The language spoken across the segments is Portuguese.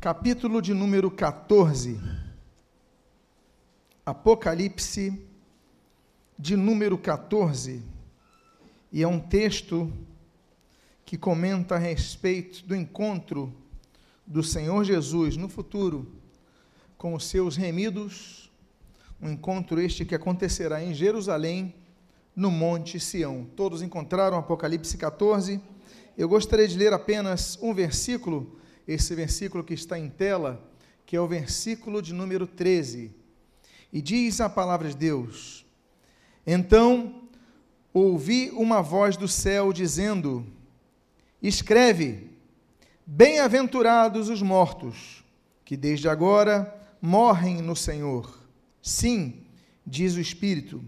capítulo de número 14. Apocalipse de número 14. E é um texto que comenta a respeito do encontro do Senhor Jesus no futuro com os seus remidos, um encontro este que acontecerá em Jerusalém, no Monte Sião. Todos encontraram Apocalipse 14. Eu gostaria de ler apenas um versículo esse versículo que está em tela, que é o versículo de número 13. E diz a palavra de Deus: Então ouvi uma voz do céu dizendo: Escreve, bem-aventurados os mortos, que desde agora morrem no Senhor. Sim, diz o Espírito,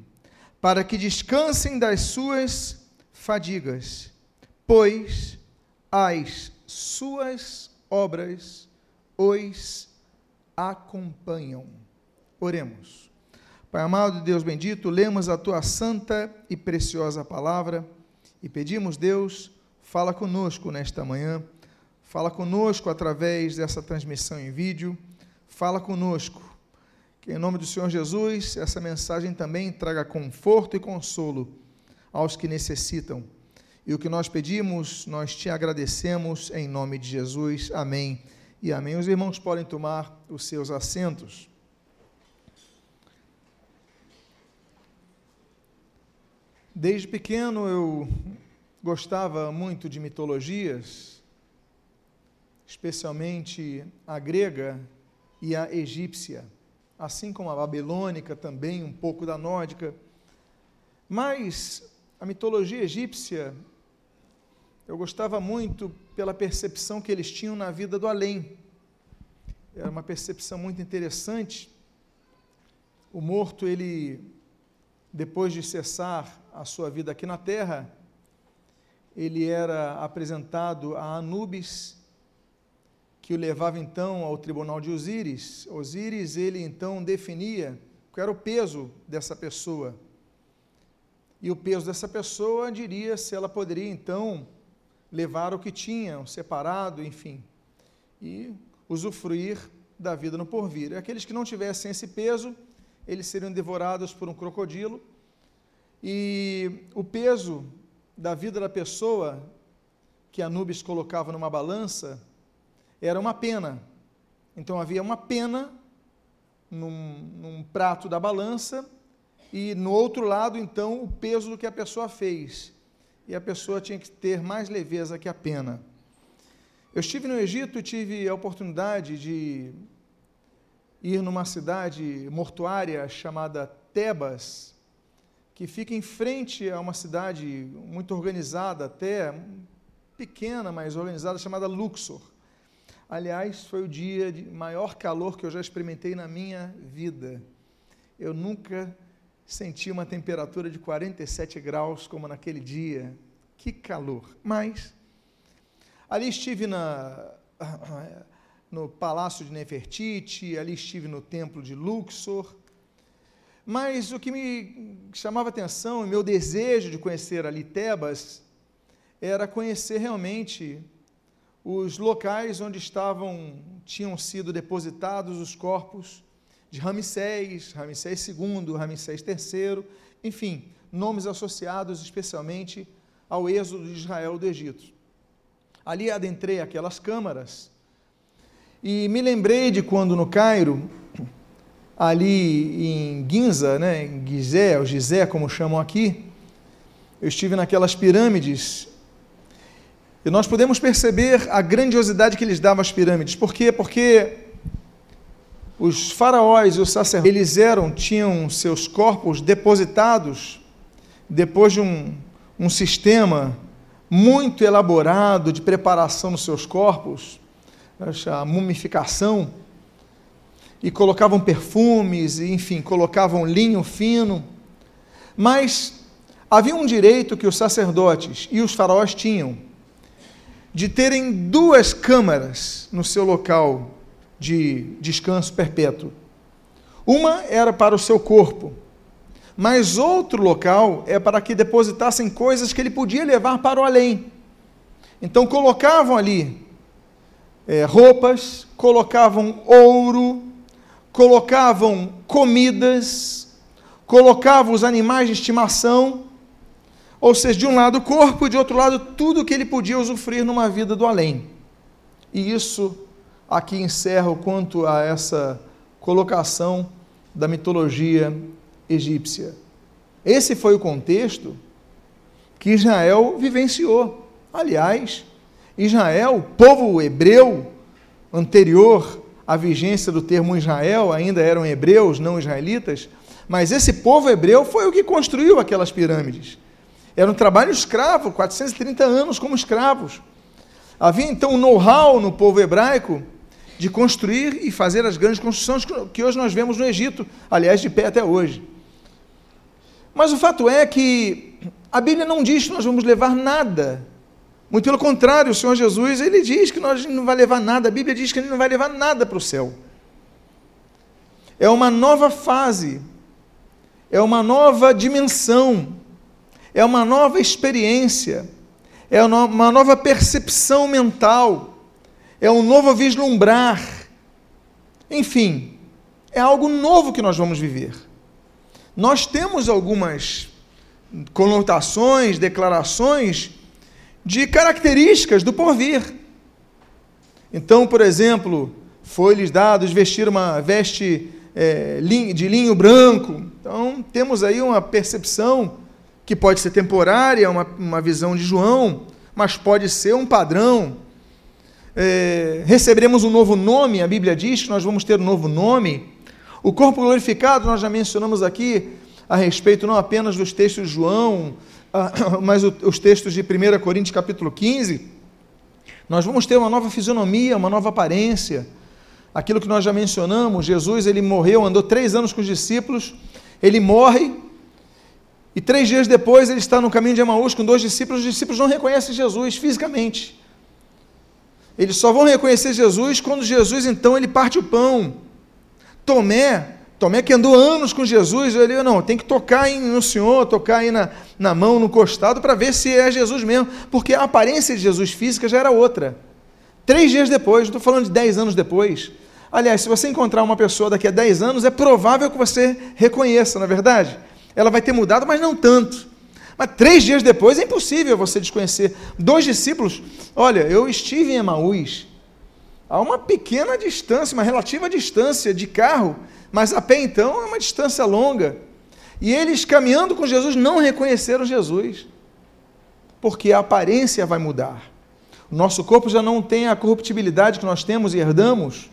para que descansem das suas fadigas, pois as suas obras os acompanham. Oremos. Pai amado, Deus bendito, lemos a tua santa e preciosa palavra e pedimos, Deus, fala conosco nesta manhã, fala conosco através dessa transmissão em vídeo, fala conosco. Que em nome do Senhor Jesus, essa mensagem também traga conforto e consolo aos que necessitam e o que nós pedimos, nós te agradecemos em nome de Jesus. Amém. E amém. Os irmãos podem tomar os seus assentos. Desde pequeno eu gostava muito de mitologias, especialmente a grega e a egípcia, assim como a babilônica também, um pouco da nórdica. Mas a mitologia egípcia eu gostava muito pela percepção que eles tinham na vida do além. Era uma percepção muito interessante. O morto, ele, depois de cessar a sua vida aqui na terra, ele era apresentado a Anubis, que o levava então ao tribunal de Osíris. Osíris, ele então definia qual era o peso dessa pessoa. E o peso dessa pessoa diria se ela poderia então levar o que tinham separado, enfim, e usufruir da vida no porvir. Aqueles que não tivessem esse peso, eles seriam devorados por um crocodilo, e o peso da vida da pessoa que Anubis colocava numa balança era uma pena. Então havia uma pena num, num prato da balança e no outro lado, então, o peso do que a pessoa fez e a pessoa tinha que ter mais leveza que a pena. Eu estive no Egito e tive a oportunidade de ir numa cidade mortuária chamada Tebas, que fica em frente a uma cidade muito organizada, até pequena, mas organizada, chamada Luxor. Aliás, foi o dia de maior calor que eu já experimentei na minha vida. Eu nunca senti uma temperatura de 47 graus como naquele dia. Que calor! Mas ali estive na, no palácio de Nefertiti, ali estive no templo de Luxor. Mas o que me chamava atenção e meu desejo de conhecer ali Tebas era conhecer realmente os locais onde estavam tinham sido depositados os corpos de Ramsés, Ramsés II, Ramsés III, enfim, nomes associados especialmente ao êxodo de Israel do Egito. Ali adentrei aquelas câmaras e me lembrei de quando no Cairo, ali em Ginza, né, em Gizé, ou Gizé, como chamam aqui, eu estive naquelas pirâmides e nós podemos perceber a grandiosidade que eles davam às pirâmides. Por quê? Porque os faraós e os sacerdotes, eles eram, tinham seus corpos depositados depois de um, um sistema muito elaborado de preparação dos seus corpos, a mumificação, e colocavam perfumes, enfim, colocavam linho fino, mas havia um direito que os sacerdotes e os faraós tinham de terem duas câmaras no seu local de descanso perpétuo. Uma era para o seu corpo, mas outro local é para que depositassem coisas que ele podia levar para o além. Então colocavam ali é, roupas, colocavam ouro, colocavam comidas, colocavam os animais de estimação, ou seja, de um lado o corpo e de outro lado tudo que ele podia usufruir numa vida do além. E isso aqui encerra o quanto a essa colocação da mitologia egípcia. Esse foi o contexto que Israel vivenciou. Aliás, Israel, povo hebreu, anterior à vigência do termo Israel, ainda eram hebreus, não israelitas, mas esse povo hebreu foi o que construiu aquelas pirâmides. Era um trabalho escravo, 430 anos como escravos. Havia então um know-how no povo hebraico de construir e fazer as grandes construções que hoje nós vemos no Egito, aliás, de pé até hoje. Mas o fato é que a Bíblia não diz que nós vamos levar nada. Muito pelo contrário, o Senhor Jesus, ele diz que nós não vai levar nada. A Bíblia diz que ele não vai levar nada para o céu. É uma nova fase, é uma nova dimensão, é uma nova experiência, é uma nova percepção mental, é um novo vislumbrar. Enfim, é algo novo que nós vamos viver. Nós temos algumas conotações, declarações de características do porvir. Então, por exemplo, foi-lhes dado vestir uma veste é, de linho branco. Então, temos aí uma percepção que pode ser temporária, uma, uma visão de João, mas pode ser um padrão. É, receberemos um novo nome, a Bíblia diz que nós vamos ter um novo nome. O corpo glorificado, nós já mencionamos aqui a respeito não apenas dos textos de João, ah, mas os textos de 1 Coríntios capítulo 15. Nós vamos ter uma nova fisionomia, uma nova aparência. Aquilo que nós já mencionamos, Jesus ele morreu, andou três anos com os discípulos, ele morre, e três dias depois ele está no caminho de Emaús com dois discípulos, os discípulos não reconhecem Jesus fisicamente. Eles só vão reconhecer Jesus quando Jesus, então, ele parte o pão. Tomé, Tomé que andou anos com Jesus, ele, não, tem que tocar no Senhor, tocar aí na, na mão, no costado, para ver se é Jesus mesmo, porque a aparência de Jesus física já era outra. Três dias depois, estou falando de dez anos depois. Aliás, se você encontrar uma pessoa daqui a dez anos, é provável que você reconheça, na é verdade? Ela vai ter mudado, mas não tanto. Mas três dias depois é impossível você desconhecer. Dois discípulos, olha, eu estive em Emaús, a uma pequena distância, uma relativa distância de carro, mas a pé então é uma distância longa. E eles caminhando com Jesus não reconheceram Jesus, porque a aparência vai mudar. O nosso corpo já não tem a corruptibilidade que nós temos e herdamos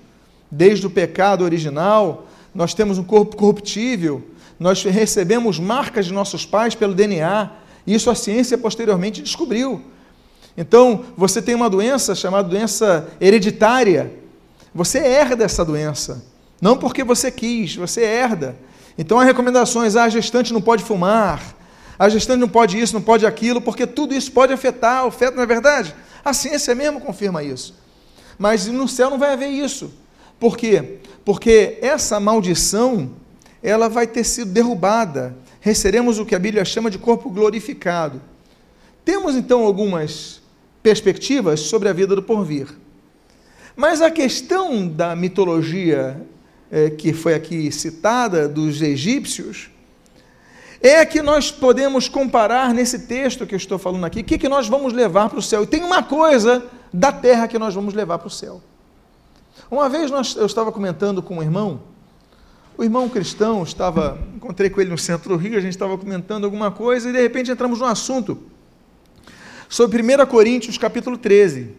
desde o pecado original. Nós temos um corpo corruptível, nós recebemos marcas de nossos pais pelo DNA. Isso a ciência posteriormente descobriu. Então, você tem uma doença chamada doença hereditária. Você herda essa doença. Não porque você quis, você herda. Então, há recomendações: ah, a gestante não pode fumar, a gestante não pode isso, não pode aquilo, porque tudo isso pode afetar o feto, não é verdade? A ciência mesmo confirma isso. Mas no céu não vai haver isso. Por quê? Porque essa maldição, ela vai ter sido derrubada. Receberemos o que a Bíblia chama de corpo glorificado. Temos então algumas perspectivas sobre a vida do porvir. Mas a questão da mitologia é, que foi aqui citada, dos egípcios, é que nós podemos comparar nesse texto que eu estou falando aqui, o que, que nós vamos levar para o céu. E tem uma coisa da terra que nós vamos levar para o céu. Uma vez nós, eu estava comentando com um irmão, o irmão cristão estava, encontrei com ele no centro do Rio, a gente estava comentando alguma coisa e de repente entramos num assunto sobre 1 Coríntios capítulo 13,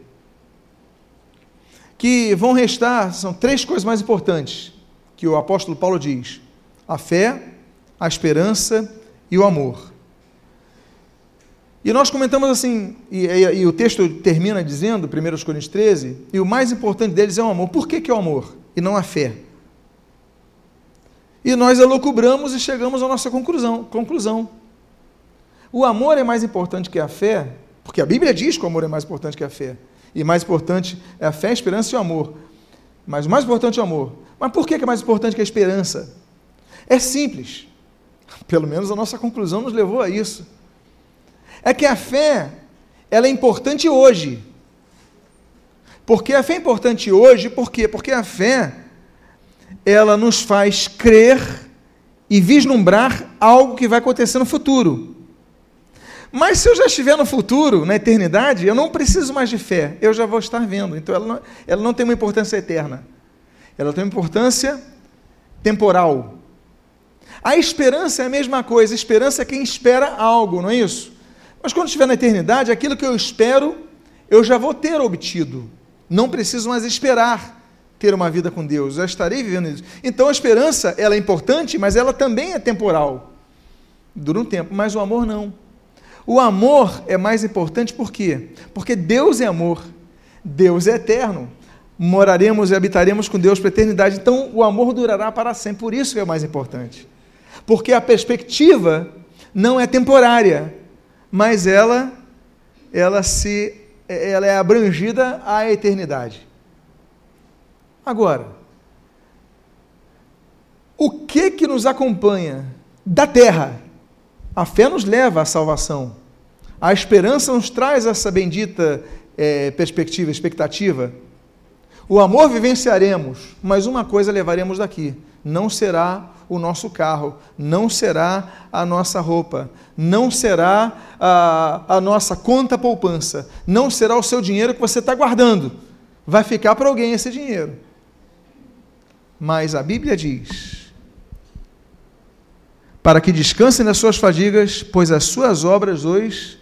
que vão restar, são três coisas mais importantes que o apóstolo Paulo diz: a fé, a esperança e o amor. E nós comentamos assim, e, e, e, o texto termina dizendo, 1 Coríntios 13, e o mais importante deles é o amor. Por que, que é o amor e não a fé? E nós elocubramos e chegamos à nossa conclusão. conclusão. O amor é mais importante que a fé, porque a Bíblia diz que o amor é mais importante que a fé. E mais importante é a fé, a esperança e o amor. Mas o mais importante é o amor. Mas por que é mais importante que a esperança? É simples. Pelo menos a nossa conclusão nos levou a isso. É que a fé, ela é importante hoje. Porque a fé é importante hoje, por quê? Porque a fé ela nos faz crer e vislumbrar algo que vai acontecer no futuro. Mas se eu já estiver no futuro, na eternidade, eu não preciso mais de fé, eu já vou estar vendo. Então ela não, ela não tem uma importância eterna, ela tem uma importância temporal. A esperança é a mesma coisa, a esperança é quem espera algo, não é isso? Mas quando estiver na eternidade, aquilo que eu espero, eu já vou ter obtido. Não preciso mais esperar ter uma vida com Deus, já estarei vivendo isso. Então a esperança, ela é importante, mas ela também é temporal. Dura um tempo, mas o amor não. O amor é mais importante por quê? Porque Deus é amor. Deus é eterno. Moraremos e habitaremos com Deus para a eternidade. Então o amor durará para sempre. Por isso é o mais importante. Porque a perspectiva não é temporária, mas ela ela se ela é abrangida à eternidade. Agora, o que que nos acompanha da terra? A fé nos leva à salvação. A esperança nos traz essa bendita é, perspectiva, expectativa. O amor vivenciaremos, mas uma coisa levaremos daqui: não será o nosso carro, não será a nossa roupa, não será a, a nossa conta poupança, não será o seu dinheiro que você está guardando. Vai ficar para alguém esse dinheiro. Mas a Bíblia diz: para que descansem nas suas fadigas, pois as suas obras os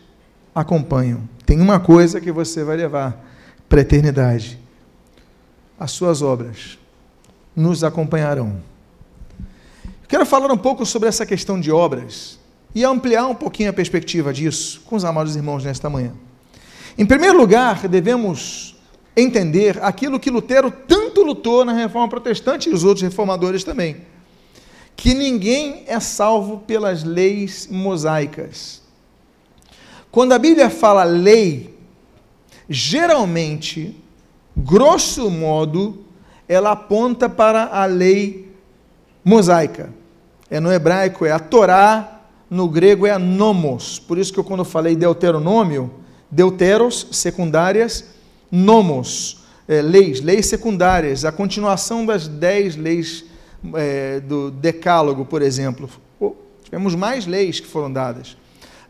acompanham. Tem uma coisa que você vai levar para a eternidade: as suas obras nos acompanharão. Quero falar um pouco sobre essa questão de obras e ampliar um pouquinho a perspectiva disso com os amados irmãos nesta manhã. Em primeiro lugar, devemos entender aquilo que Lutero tanto lutou na reforma protestante e os outros reformadores também: que ninguém é salvo pelas leis mosaicas. Quando a Bíblia fala lei, geralmente, grosso modo, ela aponta para a lei mosaica. É no hebraico é a Torá, no grego é a nomos. Por isso que eu quando falei deuteronômio, deuteros secundárias, nomos, é, leis, leis secundárias, a continuação das dez leis é, do decálogo, por exemplo. Oh, tivemos mais leis que foram dadas.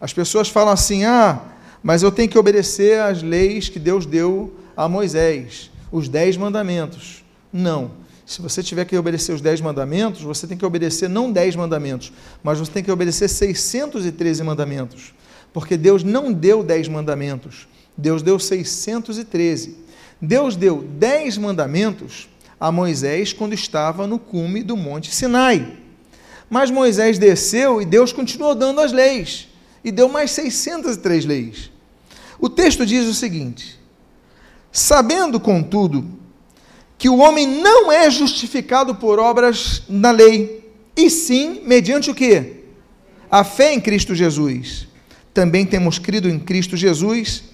As pessoas falam assim: ah, mas eu tenho que obedecer às leis que Deus deu a Moisés, os dez mandamentos. Não. Se você tiver que obedecer os dez mandamentos, você tem que obedecer não dez mandamentos, mas você tem que obedecer 613 mandamentos. Porque Deus não deu dez mandamentos, Deus deu 613. Deus deu dez mandamentos a Moisés quando estava no cume do Monte Sinai. Mas Moisés desceu e Deus continuou dando as leis, e deu mais 603 leis. O texto diz o seguinte: Sabendo, contudo, que o homem não é justificado por obras na lei, e sim mediante o que? A fé em Cristo Jesus. Também temos crido em Cristo Jesus,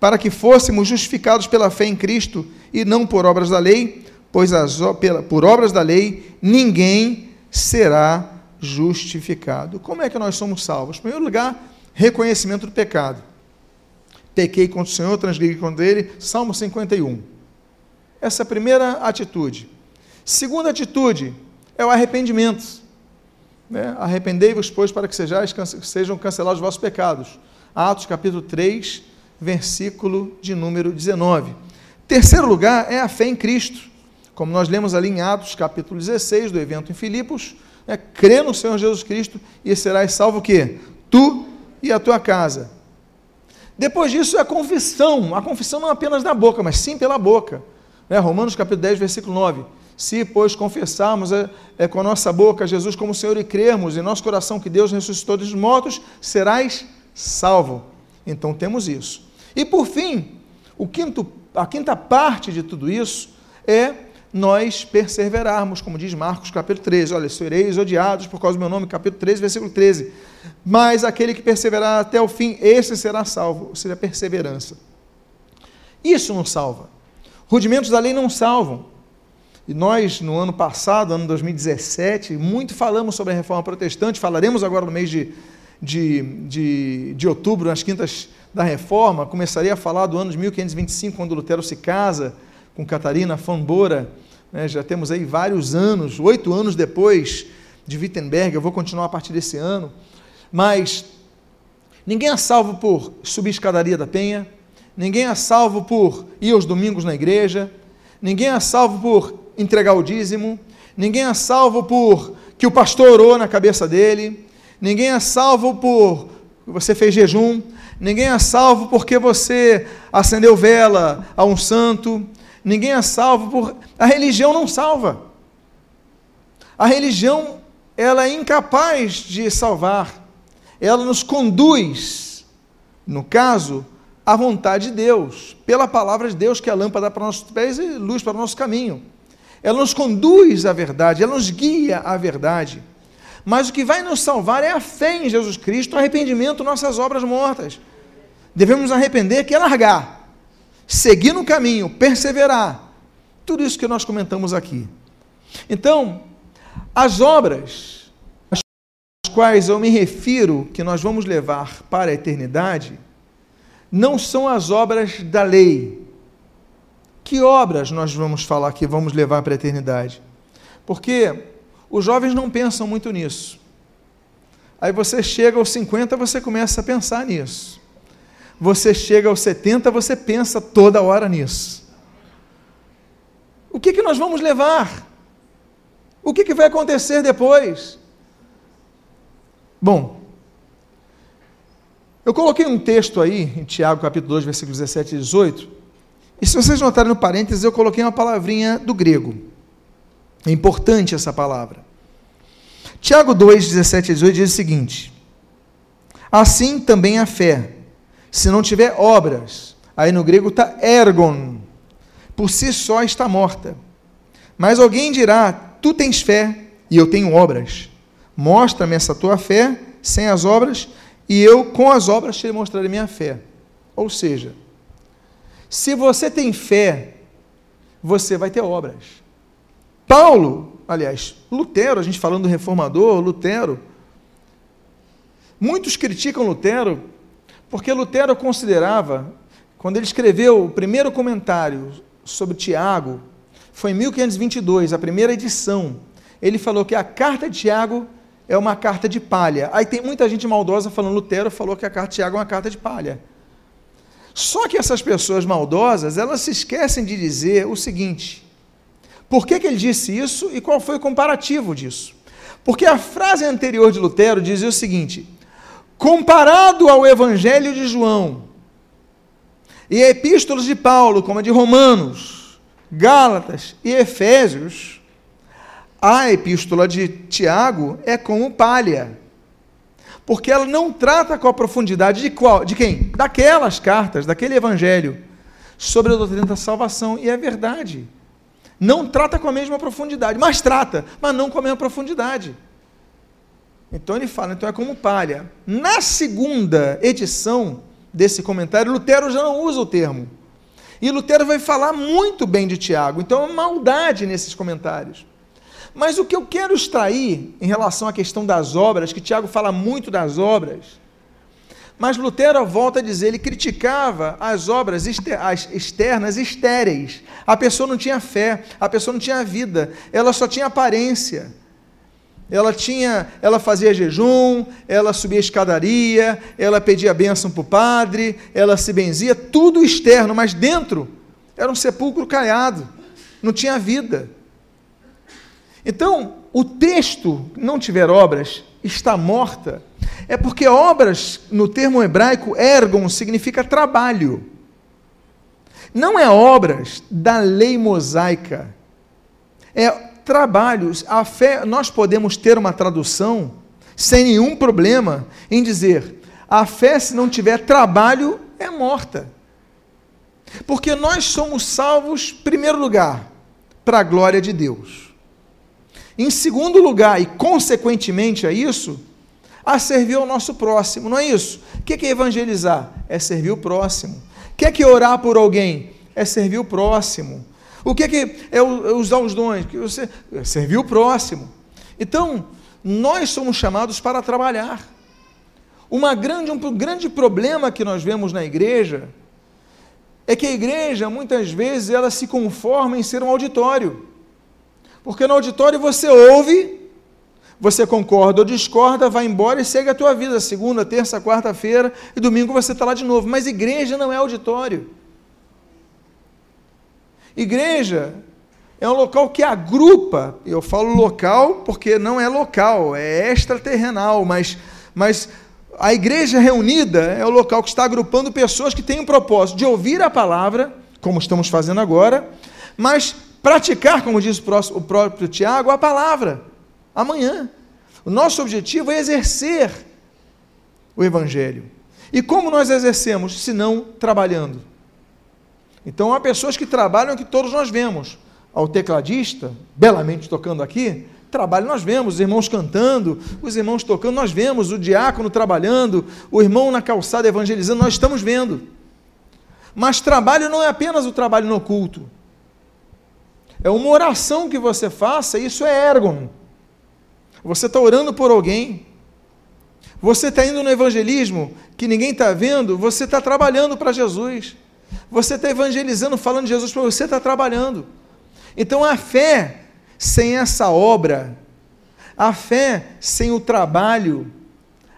para que fôssemos justificados pela fé em Cristo e não por obras da lei, pois as, pela, por obras da lei ninguém será justificado. Como é que nós somos salvos? Em primeiro lugar, reconhecimento do pecado. Pequei contra o Senhor, transgredi contra ele. Salmo 51. Essa é a primeira atitude. Segunda atitude é o arrependimento. Né? Arrependei-vos, pois, para que sejais, sejam cancelados os vossos pecados. Atos capítulo 3, versículo de número 19. Terceiro lugar é a fé em Cristo. Como nós lemos ali em Atos capítulo 16, do evento em Filipos, é crê no Senhor Jesus Cristo e serás salvo o quê? Tu e a tua casa. Depois disso é a confissão. A confissão não apenas da boca, mas sim pela boca. Né? Romanos capítulo 10, versículo 9. Se, pois, confessarmos é, é, com a nossa boca Jesus como Senhor e crermos em nosso coração que Deus ressuscitou dos mortos, serás salvo. Então temos isso. E por fim, quinto, a quinta parte de tudo isso é nós perseverarmos, como diz Marcos capítulo 13. Olha, sereis odiados por causa do meu nome, capítulo 13, versículo 13. Mas aquele que perseverar até o fim, esse será salvo, ou seja, perseverança. Isso não salva. Rudimentos da lei não salvam. E nós, no ano passado, ano 2017, muito falamos sobre a reforma protestante, falaremos agora no mês de, de, de, de outubro, nas quintas da reforma, começaria a falar do ano de 1525, quando Lutero se casa, com Catarina Fambora, né, já temos aí vários anos, oito anos depois de Wittenberg, eu vou continuar a partir desse ano, mas ninguém é salvo por subir escadaria da penha, ninguém é salvo por ir aos domingos na igreja, ninguém é salvo por entregar o dízimo, ninguém é salvo por que o pastor orou na cabeça dele, ninguém é salvo por você fez jejum, ninguém é salvo porque você acendeu vela a um santo, ninguém é salvo por. A religião não salva. A religião, ela é incapaz de salvar. Ela nos conduz, no caso, à vontade de Deus, pela palavra de Deus, que é a lâmpada para nossos pés e luz para o nosso caminho. Ela nos conduz à verdade, ela nos guia à verdade. Mas o que vai nos salvar é a fé em Jesus Cristo, o arrependimento, nossas obras mortas. Devemos arrepender, que é largar, seguir no caminho, perseverar. Tudo isso que nós comentamos aqui. Então, as obras às quais eu me refiro, que nós vamos levar para a eternidade, não são as obras da lei. Que obras nós vamos falar que vamos levar para a eternidade? Porque os jovens não pensam muito nisso. Aí você chega aos 50, você começa a pensar nisso. Você chega aos 70, você pensa toda hora nisso. O que, que nós vamos levar? O que, que vai acontecer depois? Bom, eu coloquei um texto aí, em Tiago capítulo 2, versículos 17 e 18, e se vocês notarem no parênteses, eu coloquei uma palavrinha do grego. É importante essa palavra. Tiago 2, 17 e 18 diz o seguinte: Assim também a fé, se não tiver obras, aí no grego está ergon, por si só está morta. Mas alguém dirá: Tu tens fé e eu tenho obras. Mostra-me essa tua fé sem as obras, e eu com as obras te mostrarei minha fé. Ou seja, se você tem fé, você vai ter obras. Paulo, aliás, Lutero, a gente falando do reformador, Lutero, muitos criticam Lutero porque Lutero considerava, quando ele escreveu o primeiro comentário sobre Tiago, foi em 1522, a primeira edição, ele falou que a carta de Tiago é uma carta de palha. Aí tem muita gente maldosa falando, Lutero falou que a carta de Tiago é uma carta de palha. Só que essas pessoas maldosas, elas se esquecem de dizer o seguinte: por que, que ele disse isso e qual foi o comparativo disso? Porque a frase anterior de Lutero dizia o seguinte: comparado ao Evangelho de João e epístolas de Paulo, como a de Romanos, Gálatas e Efésios, a epístola de Tiago é como palha. Porque ela não trata com a profundidade de qual? De quem? Daquelas cartas, daquele evangelho sobre a doutrina da salvação, e é verdade. Não trata com a mesma profundidade, mas trata, mas não com a mesma profundidade. Então ele fala, então é como palha. Na segunda edição desse comentário, Lutero já não usa o termo. E Lutero vai falar muito bem de Tiago. Então é maldade nesses comentários. Mas o que eu quero extrair em relação à questão das obras, que Tiago fala muito das obras, mas Lutero volta a dizer, ele criticava as obras externas estéreis. A pessoa não tinha fé, a pessoa não tinha vida, ela só tinha aparência. Ela tinha, ela fazia jejum, ela subia escadaria, ela pedia bênção para o padre, ela se benzia, tudo externo, mas dentro era um sepulcro caiado, não tinha vida. Então, o texto, não tiver obras, está morta, é porque obras, no termo hebraico, ergon, significa trabalho. Não é obras da lei mosaica. É trabalhos. A fé, nós podemos ter uma tradução sem nenhum problema em dizer: a fé, se não tiver trabalho, é morta. Porque nós somos salvos, primeiro lugar, para a glória de Deus. Em segundo lugar, e consequentemente a isso, a servir ao nosso próximo, não é isso? O que é evangelizar? É servir o próximo. O que é orar por alguém? É servir o próximo. O que é, é usar os dons? Que você é servir o próximo. Então, nós somos chamados para trabalhar. Uma grande, um grande problema que nós vemos na igreja é que a igreja, muitas vezes, ela se conforma em ser um auditório. Porque no auditório você ouve, você concorda ou discorda, vai embora e segue a tua vida. Segunda, terça, quarta-feira e domingo você está lá de novo. Mas igreja não é auditório. Igreja é um local que agrupa, eu falo local porque não é local, é extraterrenal, mas, mas a igreja reunida é o local que está agrupando pessoas que têm o propósito de ouvir a palavra, como estamos fazendo agora, mas praticar, como diz o próprio Tiago, a palavra amanhã. O nosso objetivo é exercer o Evangelho. E como nós exercemos, se não trabalhando? Então há pessoas que trabalham que todos nós vemos. Ao tecladista, belamente tocando aqui, trabalho nós vemos, os irmãos cantando, os irmãos tocando, nós vemos, o diácono trabalhando, o irmão na calçada evangelizando, nós estamos vendo. Mas trabalho não é apenas o trabalho no culto. É uma oração que você faça, isso é ergon. Você está orando por alguém. Você está indo no evangelismo que ninguém está vendo, você está trabalhando para Jesus. Você está evangelizando, falando de Jesus para você, está trabalhando. Então a fé sem essa obra, a fé sem o trabalho,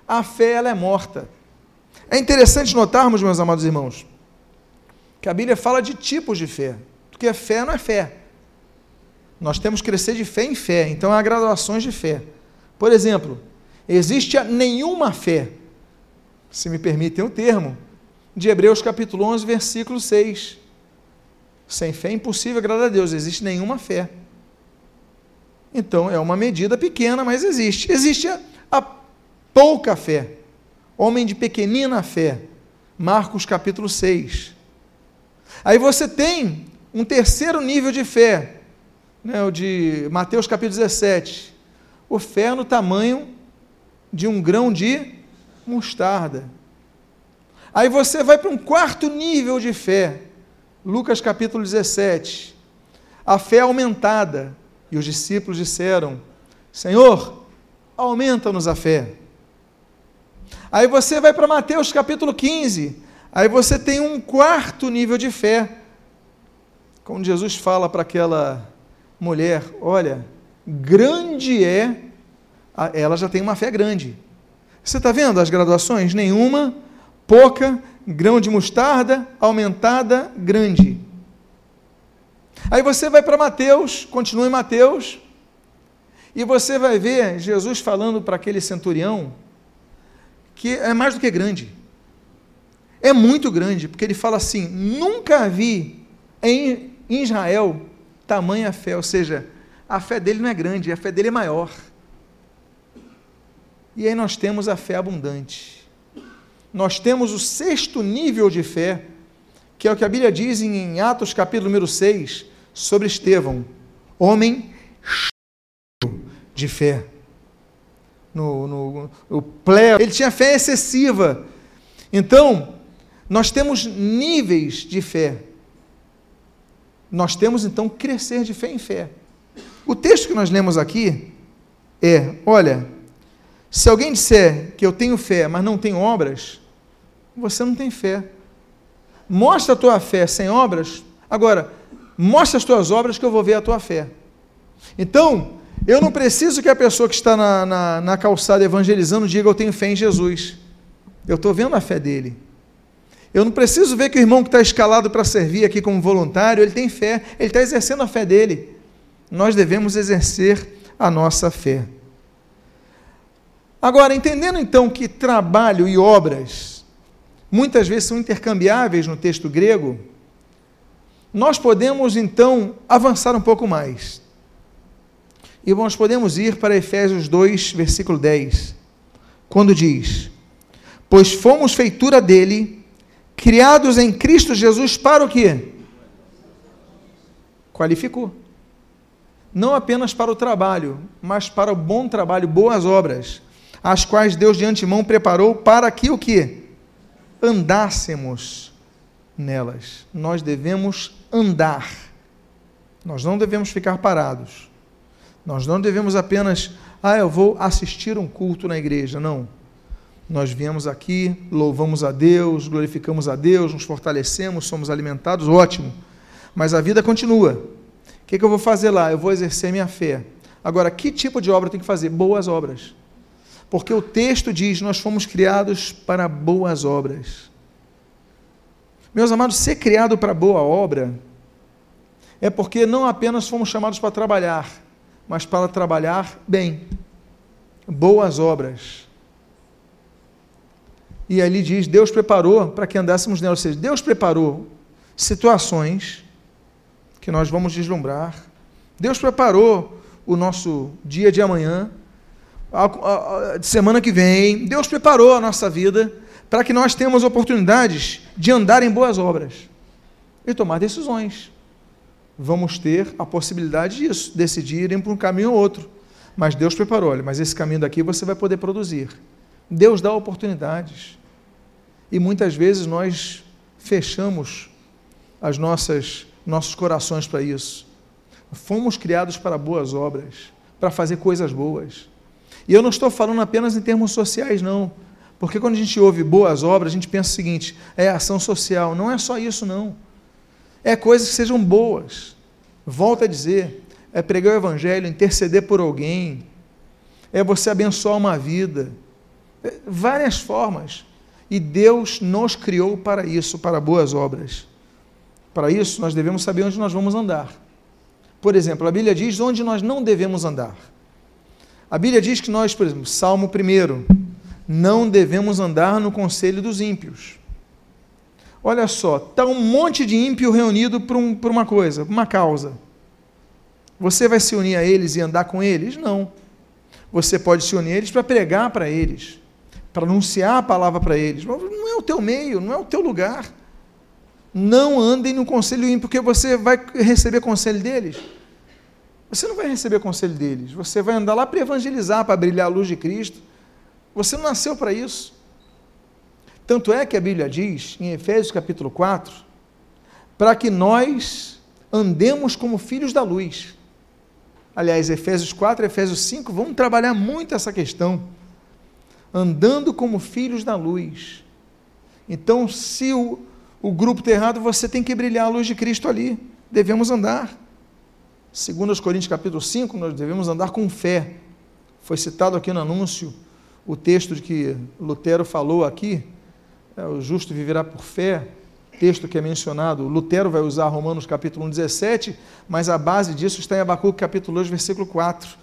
a fé ela é morta. É interessante notarmos, meus amados irmãos, que a Bíblia fala de tipos de fé, porque fé não é fé. Nós temos que crescer de fé em fé, então há graduações de fé. Por exemplo, existe nenhuma fé, se me permitem o termo, de Hebreus capítulo 11, versículo 6. Sem fé é impossível agradar a Deus, existe nenhuma fé. Então é uma medida pequena, mas existe. Existe a, a pouca fé. Homem de pequenina fé. Marcos capítulo 6. Aí você tem um terceiro nível de fé, né, o de Mateus capítulo 17. O fé no tamanho de um grão de mostarda. Aí você vai para um quarto nível de fé, Lucas capítulo 17. A fé aumentada. E os discípulos disseram: Senhor, aumenta-nos a fé. Aí você vai para Mateus capítulo 15. Aí você tem um quarto nível de fé. Quando Jesus fala para aquela mulher: Olha, grande é, ela já tem uma fé grande. Você está vendo as graduações? Nenhuma, pouca, grão de mostarda, aumentada, grande. Aí você vai para Mateus, continua em Mateus, e você vai ver Jesus falando para aquele centurião que é mais do que grande. É muito grande, porque ele fala assim: nunca vi em Israel tamanha fé, ou seja, a fé dele não é grande, a fé dele é maior. E aí nós temos a fé abundante. Nós temos o sexto nível de fé, que é o que a Bíblia diz em Atos capítulo número 6, sobre Estevão, homem cheio de fé. No, no, no plé, ele tinha fé excessiva. Então, nós temos níveis de fé. Nós temos então crescer de fé em fé. O texto que nós lemos aqui é: olha, se alguém disser que eu tenho fé, mas não tenho obras, você não tem fé. Mostra a tua fé sem obras. Agora, mostra as tuas obras que eu vou ver a tua fé. Então, eu não preciso que a pessoa que está na, na, na calçada evangelizando diga eu tenho fé em Jesus. Eu estou vendo a fé dele. Eu não preciso ver que o irmão que está escalado para servir aqui como voluntário, ele tem fé, ele está exercendo a fé dele. Nós devemos exercer a nossa fé. Agora, entendendo então que trabalho e obras muitas vezes são intercambiáveis no texto grego, nós podemos então avançar um pouco mais. E nós podemos ir para Efésios 2, versículo 10, quando diz: Pois fomos feitura dele, criados em Cristo Jesus para o quê? Qualificou. Não apenas para o trabalho, mas para o bom trabalho, boas obras, as quais Deus de antemão preparou para que o que? Andássemos nelas. Nós devemos andar. Nós não devemos ficar parados. Nós não devemos apenas, ah, eu vou assistir um culto na igreja. Não. Nós viemos aqui, louvamos a Deus, glorificamos a Deus, nos fortalecemos, somos alimentados, ótimo. Mas a vida continua. O que, que eu vou fazer lá? Eu vou exercer minha fé. Agora, que tipo de obra eu tenho que fazer? Boas obras. Porque o texto diz: nós fomos criados para boas obras. Meus amados, ser criado para boa obra é porque não apenas fomos chamados para trabalhar, mas para trabalhar bem. Boas obras. E ali diz: Deus preparou para que andássemos nela. Ou seja, Deus preparou situações que nós vamos deslumbrar. Deus preparou o nosso dia de amanhã, a, a, a, de semana que vem. Deus preparou a nossa vida para que nós tenhamos oportunidades de andar em boas obras e tomar decisões. Vamos ter a possibilidade disso, decidir ir para um caminho ou outro. Mas Deus preparou, olha, mas esse caminho daqui você vai poder produzir. Deus dá oportunidades. E muitas vezes nós fechamos as nossas nossos corações para isso. Fomos criados para boas obras, para fazer coisas boas. E eu não estou falando apenas em termos sociais, não. Porque quando a gente ouve boas obras, a gente pensa o seguinte: é ação social. Não é só isso, não. É coisas que sejam boas. Volto a dizer: é pregar o evangelho, interceder por alguém, é você abençoar uma vida. É, várias formas. E Deus nos criou para isso, para boas obras. Para isso, nós devemos saber onde nós vamos andar. Por exemplo, a Bíblia diz onde nós não devemos andar. A Bíblia diz que nós, por exemplo, Salmo 1, não devemos andar no conselho dos ímpios. Olha só, está um monte de ímpio reunido por, um, por uma coisa, por uma causa. Você vai se unir a eles e andar com eles? Não. Você pode se unir a eles para pregar para eles para anunciar a palavra para eles. Não é o teu meio, não é o teu lugar. Não andem no conselho ímpio, porque você vai receber conselho deles. Você não vai receber conselho deles. Você vai andar lá para evangelizar, para brilhar a luz de Cristo. Você não nasceu para isso. Tanto é que a Bíblia diz, em Efésios capítulo 4, para que nós andemos como filhos da luz. Aliás, Efésios 4 e Efésios 5 vão trabalhar muito essa questão andando como filhos da luz. Então, se o, o grupo está errado, você tem que brilhar a luz de Cristo ali. Devemos andar. Segundo os Coríntios capítulo 5, nós devemos andar com fé. Foi citado aqui no anúncio o texto de que Lutero falou aqui, é, o justo viverá por fé, texto que é mencionado, Lutero vai usar Romanos capítulo 1, 17, mas a base disso está em Abacuque capítulo 2, versículo 4.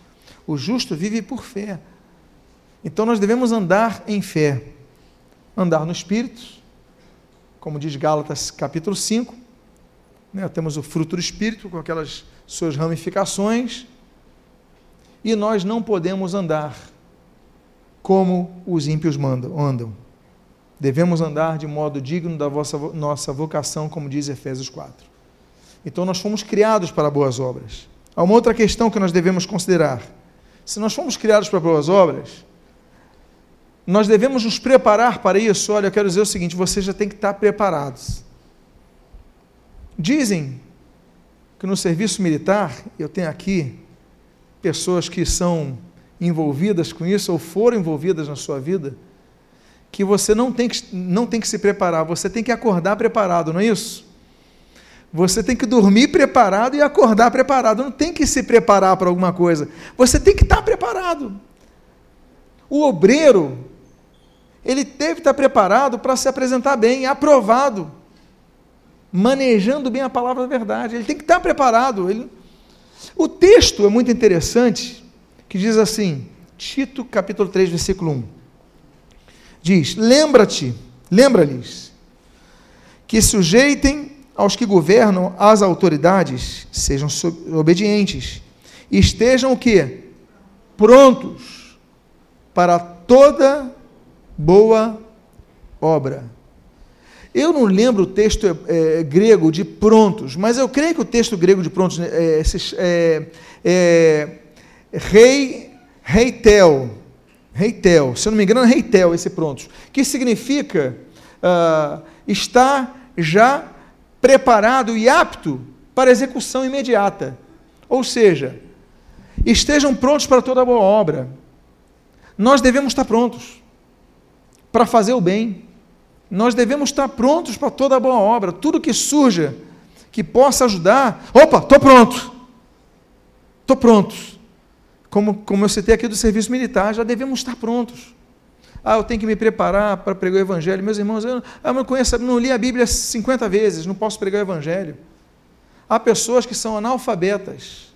O justo vive por fé. Então nós devemos andar em fé, andar no Espírito, como diz Gálatas capítulo 5, né, temos o fruto do Espírito com aquelas suas ramificações, e nós não podemos andar como os ímpios mandam, andam. Devemos andar de modo digno da vossa, nossa vocação, como diz Efésios 4. Então nós fomos criados para boas obras. Há uma outra questão que nós devemos considerar. Se nós fomos criados para boas obras, nós devemos nos preparar para isso. Olha, eu quero dizer o seguinte: vocês já têm que estar preparados. Dizem que no serviço militar, eu tenho aqui pessoas que são envolvidas com isso ou foram envolvidas na sua vida, que você não tem que, não tem que se preparar, você tem que acordar preparado, não é isso? Você tem que dormir preparado e acordar preparado, não tem que se preparar para alguma coisa, você tem que estar preparado. O obreiro, ele teve que estar preparado para se apresentar bem, aprovado, manejando bem a palavra da verdade. Ele tem que estar preparado. Ele... O texto é muito interessante, que diz assim, Tito capítulo 3, versículo 1. Diz: Lembra-te, lembra-lhes, que sujeitem aos que governam as autoridades, sejam obedientes, e estejam o quê? Prontos para toda boa obra. Eu não lembro o texto é, grego de prontos, mas eu creio que o texto grego de prontos né, é, é, é rei, reitel, reitel, se eu não me engano, é reitel esse prontos, que significa uh, estar já preparado e apto para execução imediata. Ou seja, estejam prontos para toda boa obra. Nós devemos estar prontos. Para fazer o bem. Nós devemos estar prontos para toda boa obra, tudo que surja que possa ajudar. Opa, estou pronto. Estou pronto. Como, como eu citei aqui do serviço militar, já devemos estar prontos. Ah, eu tenho que me preparar para pregar o Evangelho. Meus irmãos, eu, eu não conheço, não li a Bíblia 50 vezes, não posso pregar o Evangelho. Há pessoas que são analfabetas,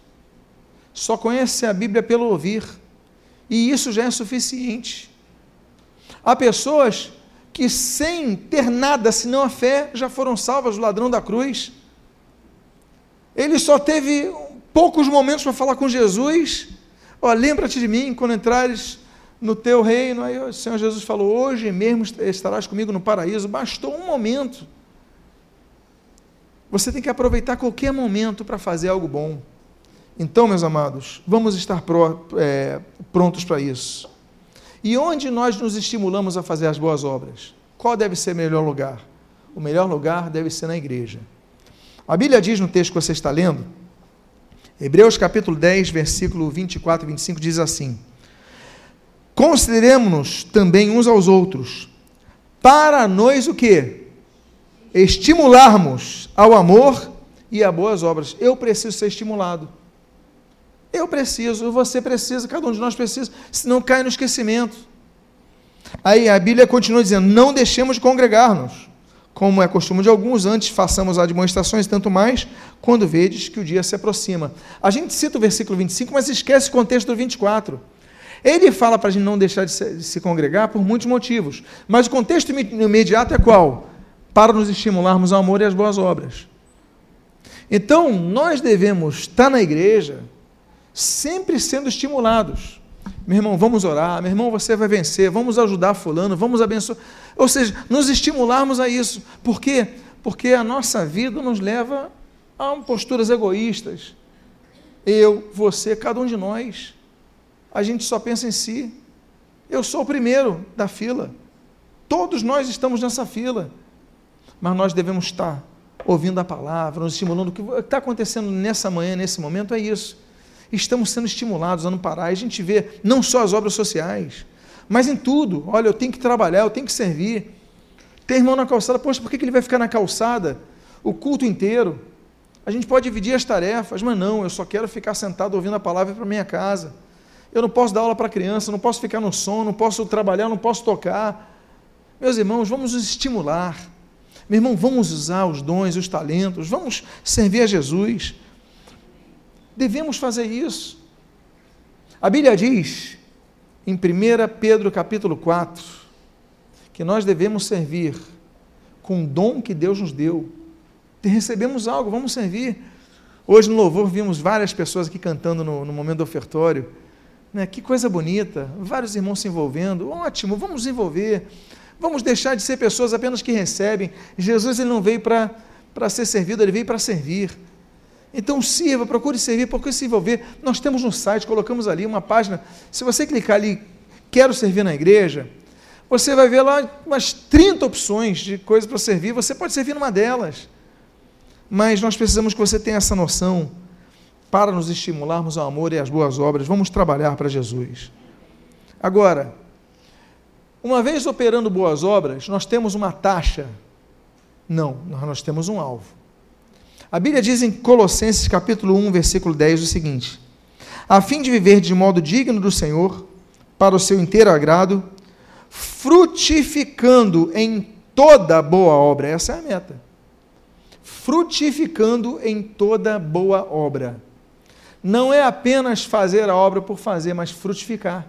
só conhecem a Bíblia pelo ouvir, e isso já é suficiente. Há pessoas que, sem ter nada senão a fé, já foram salvas do ladrão da cruz. Ele só teve poucos momentos para falar com Jesus. Ó, lembra-te de mim quando entrares no teu reino. Aí o Senhor Jesus falou: Hoje mesmo estarás comigo no paraíso. Bastou um momento. Você tem que aproveitar qualquer momento para fazer algo bom. Então, meus amados, vamos estar pro, é, prontos para isso. E onde nós nos estimulamos a fazer as boas obras? Qual deve ser o melhor lugar? O melhor lugar deve ser na igreja. A Bíblia diz no texto que você está lendo, Hebreus capítulo 10, versículo 24 e 25 diz assim: Consideremos-nos também uns aos outros, para nós o que? Estimularmos ao amor e a boas obras. Eu preciso ser estimulado. Eu preciso, você precisa, cada um de nós precisa, senão cai no esquecimento. Aí a Bíblia continua dizendo: Não deixemos de congregar-nos, como é costume de alguns, antes façamos admoestações, tanto mais quando vedes que o dia se aproxima. A gente cita o versículo 25, mas esquece o contexto do 24. Ele fala para a gente não deixar de se, de se, congregar por muitos motivos. Mas o contexto imediato é qual? Para nos estimularmos ao amor e às boas obras. Então, nós devemos estar na igreja sempre sendo estimulados. Meu irmão, vamos orar. Meu irmão, você vai vencer. Vamos ajudar Fulano. Vamos abençoar. Ou seja, nos estimularmos a isso. Por quê? Porque a nossa vida nos leva a posturas egoístas. Eu, você, cada um de nós a gente só pensa em si. Eu sou o primeiro da fila. Todos nós estamos nessa fila. Mas nós devemos estar ouvindo a palavra, nos estimulando. O que está acontecendo nessa manhã, nesse momento, é isso. Estamos sendo estimulados a não parar. A gente vê não só as obras sociais, mas em tudo. Olha, eu tenho que trabalhar, eu tenho que servir. Tem irmão na calçada, poxa, por que ele vai ficar na calçada o culto inteiro? A gente pode dividir as tarefas, mas não, eu só quero ficar sentado ouvindo a palavra para minha casa. Eu não posso dar aula para criança, não posso ficar no som, não posso trabalhar, não posso tocar. Meus irmãos, vamos nos estimular. Meu irmão, vamos usar os dons, os talentos, vamos servir a Jesus. Devemos fazer isso. A Bíblia diz, em 1 Pedro capítulo 4, que nós devemos servir com o dom que Deus nos deu. Recebemos algo, vamos servir. Hoje no louvor vimos várias pessoas aqui cantando no, no momento do ofertório. Né? Que coisa bonita, vários irmãos se envolvendo, ótimo, vamos envolver, vamos deixar de ser pessoas apenas que recebem. Jesus ele não veio para ser servido, ele veio para servir. Então sirva, procure servir, procure se envolver. Nós temos no site, colocamos ali uma página. Se você clicar ali, quero servir na igreja, você vai ver lá umas 30 opções de coisas para servir. Você pode servir numa delas. Mas nós precisamos que você tenha essa noção para nos estimularmos ao amor e às boas obras, vamos trabalhar para Jesus. Agora, uma vez operando boas obras, nós temos uma taxa? Não, nós temos um alvo. A Bíblia diz em Colossenses capítulo 1, versículo 10 o seguinte: a fim de viver de modo digno do Senhor, para o seu inteiro agrado, frutificando em toda boa obra. Essa é a meta. Frutificando em toda boa obra não é apenas fazer a obra por fazer, mas frutificar.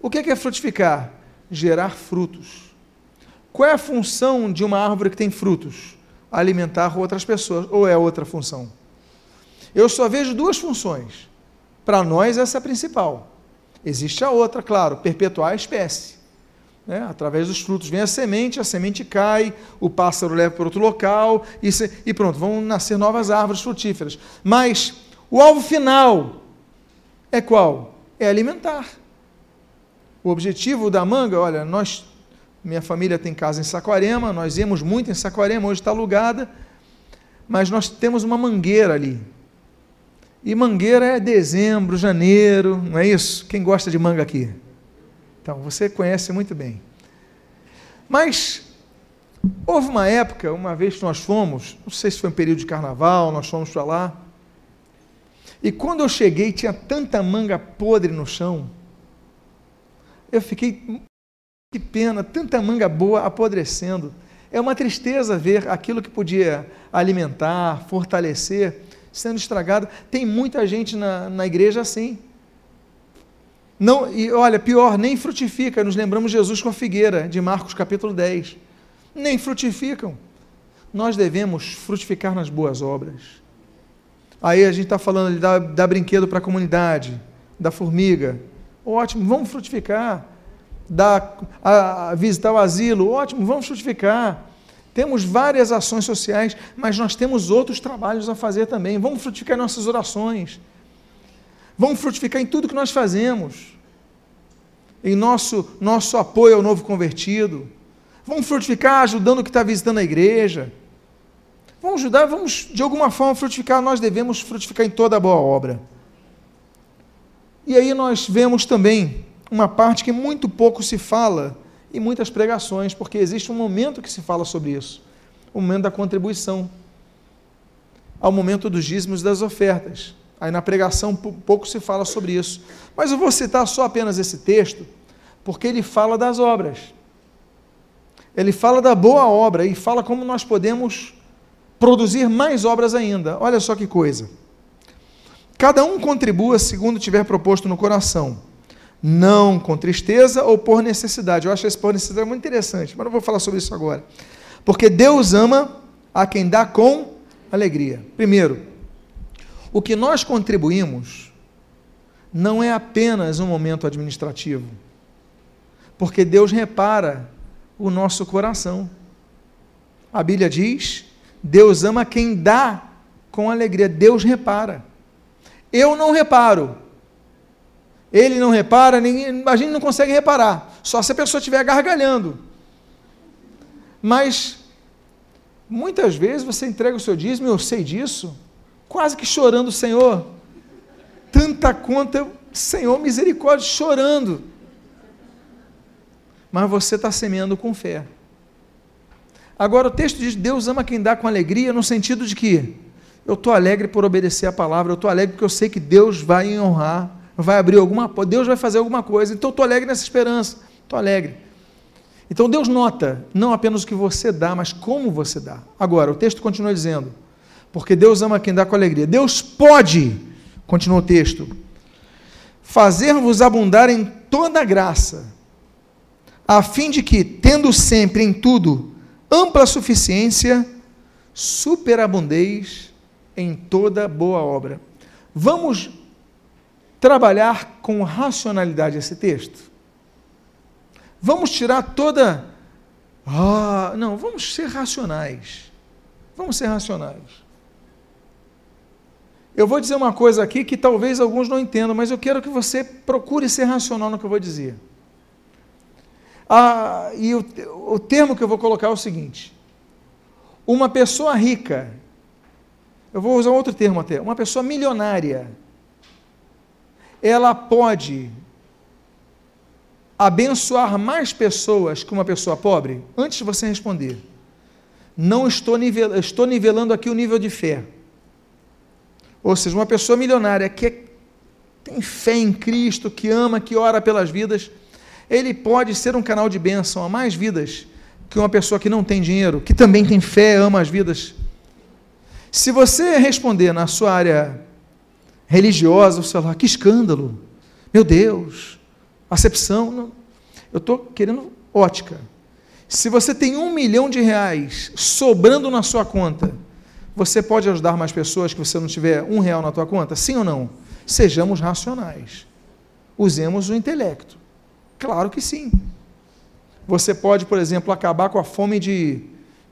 O que é frutificar? Gerar frutos. Qual é a função de uma árvore que tem frutos? Alimentar outras pessoas, ou é outra função? Eu só vejo duas funções. Para nós, essa é a principal. Existe a outra, claro, perpetuar a espécie. Né? Através dos frutos vem a semente, a semente cai, o pássaro leva para outro local e, se, e pronto, vão nascer novas árvores frutíferas. Mas o alvo final é qual? É alimentar. O objetivo da manga, olha, nós, minha família tem casa em Saquarema, nós íamos muito em Saquarema, hoje está alugada, mas nós temos uma mangueira ali. E mangueira é dezembro, janeiro, não é isso? Quem gosta de manga aqui? Então, você conhece muito bem. Mas houve uma época, uma vez que nós fomos, não sei se foi um período de carnaval, nós fomos para lá, e quando eu cheguei tinha tanta manga podre no chão, eu fiquei, que pena, tanta manga boa apodrecendo. É uma tristeza ver aquilo que podia alimentar, fortalecer, sendo estragado. Tem muita gente na, na igreja assim. Não, e olha, pior, nem frutifica. Nos lembramos Jesus com a figueira, de Marcos capítulo 10. Nem frutificam. Nós devemos frutificar nas boas obras. Aí a gente está falando de dar, brinquedo para a comunidade, da formiga. Ótimo, vamos frutificar. Dar, a, a visitar o asilo, ótimo, vamos frutificar. Temos várias ações sociais, mas nós temos outros trabalhos a fazer também. Vamos frutificar nossas orações. Vamos frutificar em tudo que nós fazemos. Em nosso, nosso apoio ao novo convertido. Vamos frutificar ajudando o que está visitando a igreja. Vamos ajudar, vamos de alguma forma frutificar. Nós devemos frutificar em toda a boa obra. E aí nós vemos também uma parte que muito pouco se fala em muitas pregações, porque existe um momento que se fala sobre isso o momento da contribuição, ao momento dos dízimos das ofertas. Aí na pregação pouco se fala sobre isso. Mas eu vou citar só apenas esse texto, porque ele fala das obras. Ele fala da boa obra e fala como nós podemos produzir mais obras ainda. Olha só que coisa. Cada um contribua segundo tiver proposto no coração, não com tristeza ou por necessidade. Eu acho esse por necessidade muito interessante, mas não vou falar sobre isso agora. Porque Deus ama a quem dá com alegria. Primeiro, o que nós contribuímos não é apenas um momento administrativo, porque Deus repara o nosso coração. A Bíblia diz: Deus ama quem dá com alegria. Deus repara. Eu não reparo. Ele não repara, ninguém, a gente não consegue reparar. Só se a pessoa estiver gargalhando. Mas muitas vezes você entrega o seu dízimo, eu sei disso, quase que chorando, Senhor, tanta conta, Senhor, misericórdia, chorando. Mas você está semeando com fé. Agora o texto diz: Deus ama quem dá com alegria, no sentido de que eu estou alegre por obedecer a palavra, eu estou alegre porque eu sei que Deus vai honrar, vai abrir alguma Deus vai fazer alguma coisa, então estou alegre nessa esperança, estou alegre. Então Deus nota não apenas o que você dá, mas como você dá. Agora, o texto continua dizendo: porque Deus ama quem dá com alegria. Deus pode, continua o texto, fazer-vos abundar em toda graça, a fim de que, tendo sempre em tudo ampla suficiência, superabundeis em toda boa obra. Vamos trabalhar com racionalidade esse texto. Vamos tirar toda. Ah, não, vamos ser racionais. Vamos ser racionais. Eu vou dizer uma coisa aqui que talvez alguns não entendam, mas eu quero que você procure ser racional no que eu vou dizer. Ah, e o, o termo que eu vou colocar é o seguinte: uma pessoa rica, eu vou usar outro termo até, uma pessoa milionária, ela pode abençoar mais pessoas que uma pessoa pobre? Antes de você responder, não estou, nivel, estou nivelando aqui o nível de fé. Ou seja, uma pessoa milionária que é, tem fé em Cristo, que ama, que ora pelas vidas, ele pode ser um canal de bênção a mais vidas que uma pessoa que não tem dinheiro, que também tem fé, ama as vidas. Se você responder na sua área religiosa, você fala, que escândalo, meu Deus, acepção, não. eu estou querendo ótica. Se você tem um milhão de reais sobrando na sua conta, você pode ajudar mais pessoas que você não tiver um real na tua conta? Sim ou não? Sejamos racionais. Usemos o intelecto. Claro que sim. Você pode, por exemplo, acabar com a fome de,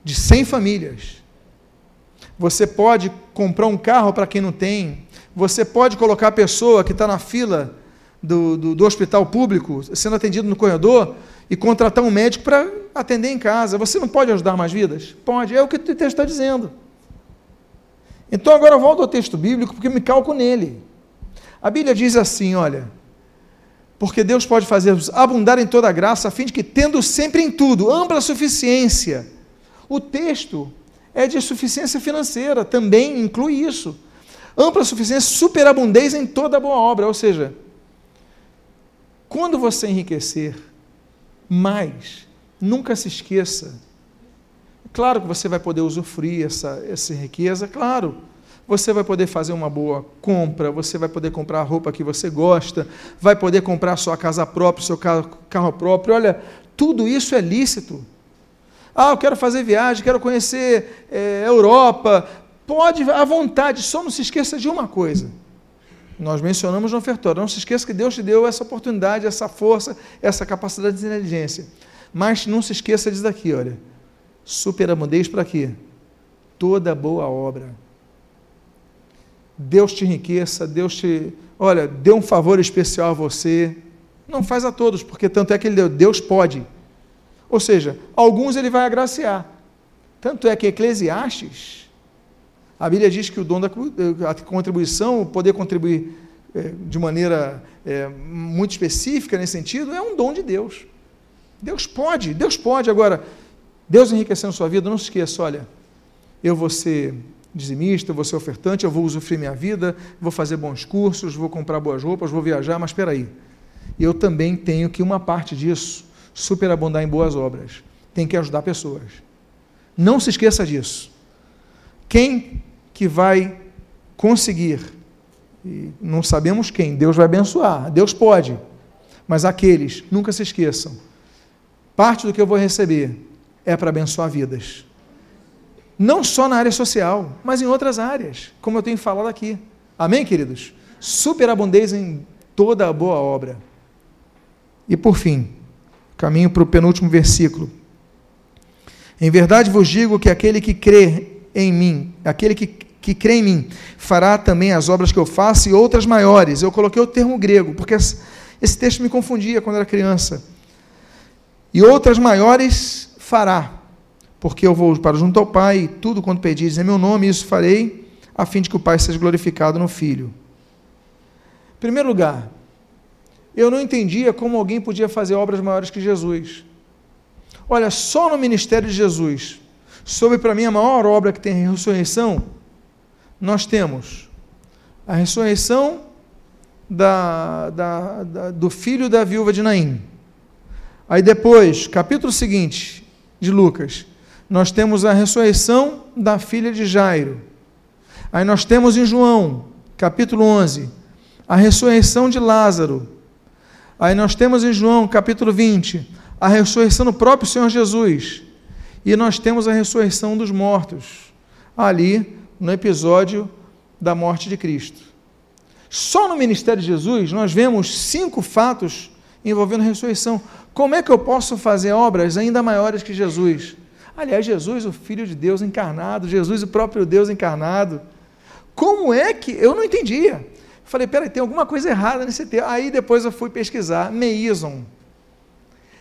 de 100 famílias. Você pode comprar um carro para quem não tem. Você pode colocar a pessoa que está na fila do, do, do, hospital público, sendo atendido no corredor, e contratar um médico para atender em casa. Você não pode ajudar mais vidas? Pode. É o que o texto está dizendo. Então agora eu volto ao texto bíblico porque me calco nele. A Bíblia diz assim: olha, Porque Deus pode fazer-vos abundar em toda graça, a fim de que, tendo sempre em tudo ampla suficiência, o texto é de suficiência financeira, também inclui isso. Ampla suficiência, superabundez em toda boa obra. Ou seja, quando você enriquecer mais, nunca se esqueça. Claro que você vai poder usufruir essa, essa riqueza, claro você vai poder fazer uma boa compra, você vai poder comprar a roupa que você gosta, vai poder comprar sua casa própria, seu carro, carro próprio. Olha, tudo isso é lícito. Ah, eu quero fazer viagem, quero conhecer é, Europa. Pode, à vontade, só não se esqueça de uma coisa. Nós mencionamos no ofertório, não se esqueça que Deus te deu essa oportunidade, essa força, essa capacidade de inteligência. Mas não se esqueça disso daqui, olha. Superabundez para quê? Toda boa obra Deus te enriqueça, Deus te, olha, dê um favor especial a você. Não faz a todos, porque tanto é que ele deu, Deus pode. Ou seja, alguns ele vai agraciar. Tanto é que Eclesiastes, a Bíblia diz que o dom da a contribuição, poder contribuir é, de maneira é, muito específica nesse sentido, é um dom de Deus. Deus pode, Deus pode. Agora, Deus enriquecendo sua vida, não se esqueça, olha, eu vou ser dizimista, vou ser ofertante, eu vou usufruir minha vida, vou fazer bons cursos, vou comprar boas roupas, vou viajar, mas espera aí. Eu também tenho que uma parte disso superabundar em boas obras. Tem que ajudar pessoas. Não se esqueça disso. Quem que vai conseguir? E não sabemos quem. Deus vai abençoar. Deus pode. Mas aqueles, nunca se esqueçam. Parte do que eu vou receber é para abençoar vidas. Não só na área social, mas em outras áreas, como eu tenho falado aqui. Amém, queridos? Superabundez em toda a boa obra. E por fim, caminho para o penúltimo versículo. Em verdade vos digo que aquele que crê em mim, aquele que, que crê em mim, fará também as obras que eu faço e outras maiores. Eu coloquei o termo grego, porque esse texto me confundia quando era criança. E outras maiores fará porque eu vou para junto ao Pai, e tudo quanto pedires em meu nome, isso farei, a fim de que o Pai seja glorificado no Filho. Em primeiro lugar, eu não entendia como alguém podia fazer obras maiores que Jesus. Olha, só no ministério de Jesus, sobre para mim a maior obra que tem a ressurreição, nós temos a ressurreição da, da, da, do filho da viúva de Naim. Aí depois, capítulo seguinte de Lucas, nós temos a ressurreição da filha de Jairo. Aí nós temos em João, capítulo 11, a ressurreição de Lázaro. Aí nós temos em João, capítulo 20, a ressurreição do próprio Senhor Jesus. E nós temos a ressurreição dos mortos, ali no episódio da morte de Cristo. Só no ministério de Jesus nós vemos cinco fatos envolvendo a ressurreição. Como é que eu posso fazer obras ainda maiores que Jesus? Aliás, Jesus, o Filho de Deus encarnado, Jesus, o próprio Deus encarnado. Como é que. Eu não entendia. Falei, peraí, tem alguma coisa errada nesse texto. Aí depois eu fui pesquisar. Meison.